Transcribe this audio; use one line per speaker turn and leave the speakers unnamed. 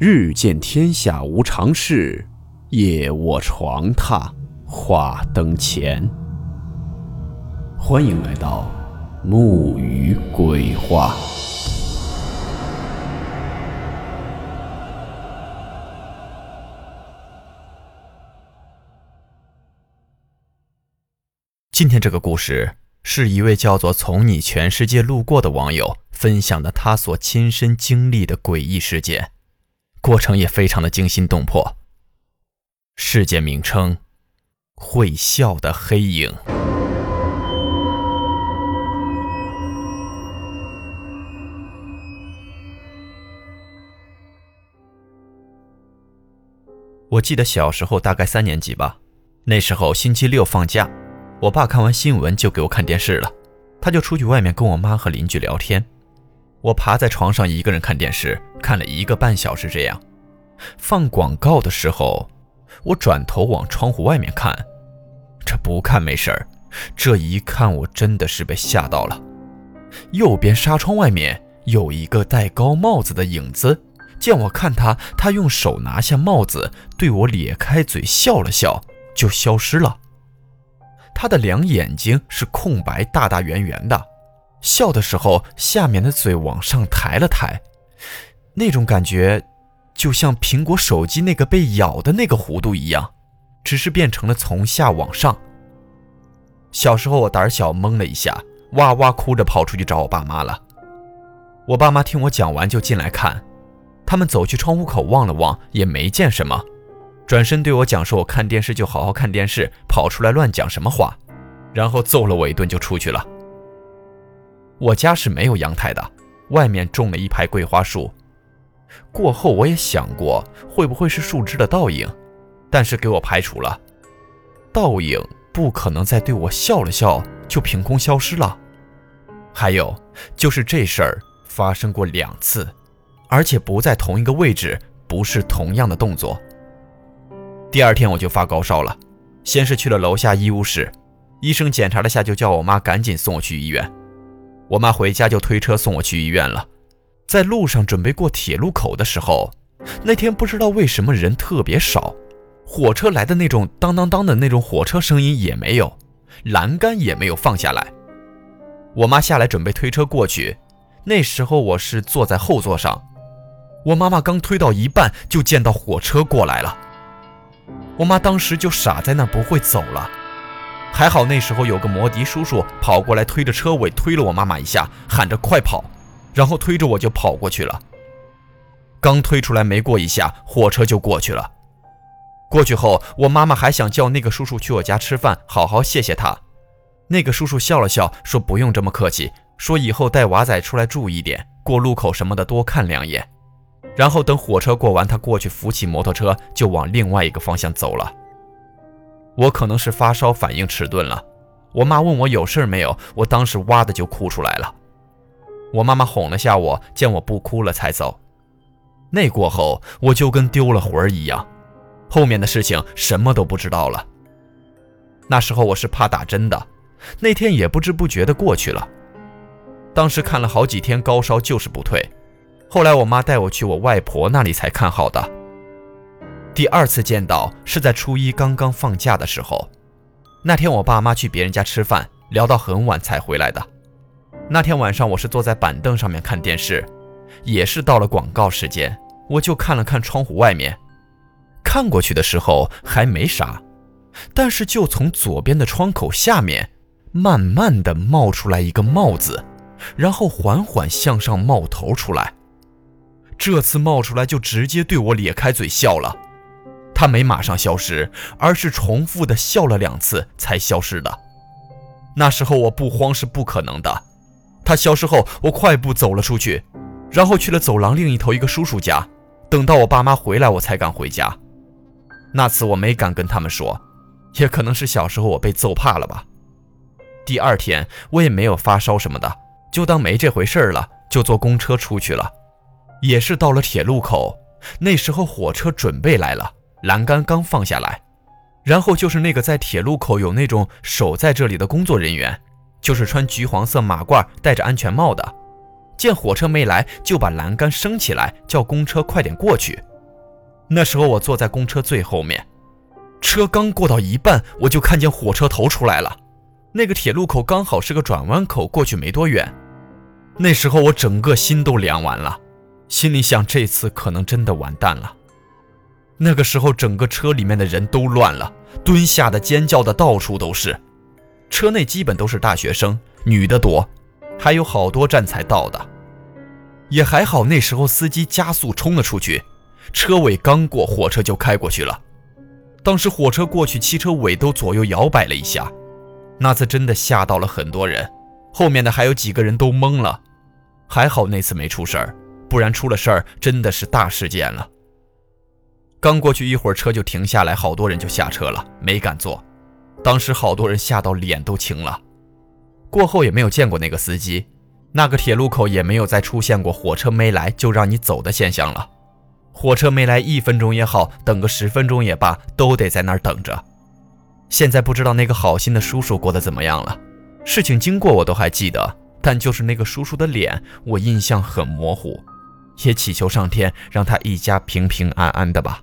日见天下无常事，夜卧床榻话灯前。欢迎来到木鱼鬼话。
今天这个故事是一位叫做“从你全世界路过”的网友分享的他所亲身经历的诡异事件。过程也非常的惊心动魄。事件名称：会笑的黑影。我记得小时候大概三年级吧，那时候星期六放假，我爸看完新闻就给我看电视了，他就出去外面跟我妈和邻居聊天。我爬在床上一个人看电视，看了一个半小时。这样，放广告的时候，我转头往窗户外面看。这不看没事儿，这一看我真的是被吓到了。右边纱窗外面有一个戴高帽子的影子，见我看他，他用手拿下帽子，对我咧开嘴笑了笑，就消失了。他的两眼睛是空白，大大圆圆的。笑的时候，下面的嘴往上抬了抬，那种感觉就像苹果手机那个被咬的那个弧度一样，只是变成了从下往上。小时候我胆小，懵了一下，哇哇哭着跑出去找我爸妈了。我爸妈听我讲完就进来看，他们走去窗户口望了望，也没见什么，转身对我讲说：“我看电视就好好看电视，跑出来乱讲什么话。”然后揍了我一顿就出去了。我家是没有阳台的，外面种了一排桂花树。过后我也想过会不会是树枝的倒影，但是给我排除了。倒影不可能再对我笑了笑就凭空消失了。还有就是这事儿发生过两次，而且不在同一个位置，不是同样的动作。第二天我就发高烧了，先是去了楼下医务室，医生检查了下就叫我妈赶紧送我去医院。我妈回家就推车送我去医院了，在路上准备过铁路口的时候，那天不知道为什么人特别少，火车来的那种当当当的那种火车声音也没有，栏杆也没有放下来。我妈下来准备推车过去，那时候我是坐在后座上，我妈妈刚推到一半就见到火车过来了，我妈当时就傻在那不会走了。还好那时候有个摩的叔叔跑过来推着车尾推了我妈妈一下，喊着快跑，然后推着我就跑过去了。刚推出来没过一下，火车就过去了。过去后，我妈妈还想叫那个叔叔去我家吃饭，好好谢谢他。那个叔叔笑了笑，说不用这么客气，说以后带娃仔出来注意点，过路口什么的多看两眼。然后等火车过完，他过去扶起摩托车就往另外一个方向走了。我可能是发烧反应迟钝了，我妈问我有事没有，我当时哇的就哭出来了。我妈妈哄了下我，见我不哭了才走。那过后我就跟丢了魂儿一样，后面的事情什么都不知道了。那时候我是怕打针的，那天也不知不觉的过去了。当时看了好几天高烧就是不退，后来我妈带我去我外婆那里才看好的。第二次见到是在初一刚刚放假的时候，那天我爸妈去别人家吃饭，聊到很晚才回来的。那天晚上我是坐在板凳上面看电视，也是到了广告时间，我就看了看窗户外面，看过去的时候还没啥，但是就从左边的窗口下面，慢慢的冒出来一个帽子，然后缓缓向上冒头出来，这次冒出来就直接对我咧开嘴笑了。他没马上消失，而是重复的笑了两次才消失的。那时候我不慌是不可能的。他消失后，我快步走了出去，然后去了走廊另一头一个叔叔家。等到我爸妈回来，我才敢回家。那次我没敢跟他们说，也可能是小时候我被揍怕了吧。第二天我也没有发烧什么的，就当没这回事了，就坐公车出去了。也是到了铁路口，那时候火车准备来了。栏杆刚放下来，然后就是那个在铁路口有那种守在这里的工作人员，就是穿橘黄色马褂、戴着安全帽的。见火车没来，就把栏杆升起来，叫公车快点过去。那时候我坐在公车最后面，车刚过到一半，我就看见火车头出来了。那个铁路口刚好是个转弯口，过去没多远。那时候我整个心都凉完了，心里想这次可能真的完蛋了。那个时候整个车里面的人都乱了，蹲下的、尖叫的到处都是。车内基本都是大学生，女的多，还有好多站才到的。也还好，那时候司机加速冲了出去，车尾刚过，火车就开过去了。当时火车过去，汽车尾都左右摇摆了一下，那次真的吓到了很多人，后面的还有几个人都懵了。还好那次没出事儿，不然出了事儿真的是大事件了。刚过去一会儿，车就停下来，好多人就下车了，没敢坐。当时好多人吓到脸都青了。过后也没有见过那个司机。那个铁路口也没有再出现过火车没来就让你走的现象了。火车没来一分钟也好，等个十分钟也罢，都得在那儿等着。现在不知道那个好心的叔叔过得怎么样了。事情经过我都还记得，但就是那个叔叔的脸，我印象很模糊。也祈求上天让他一家平平安安的吧。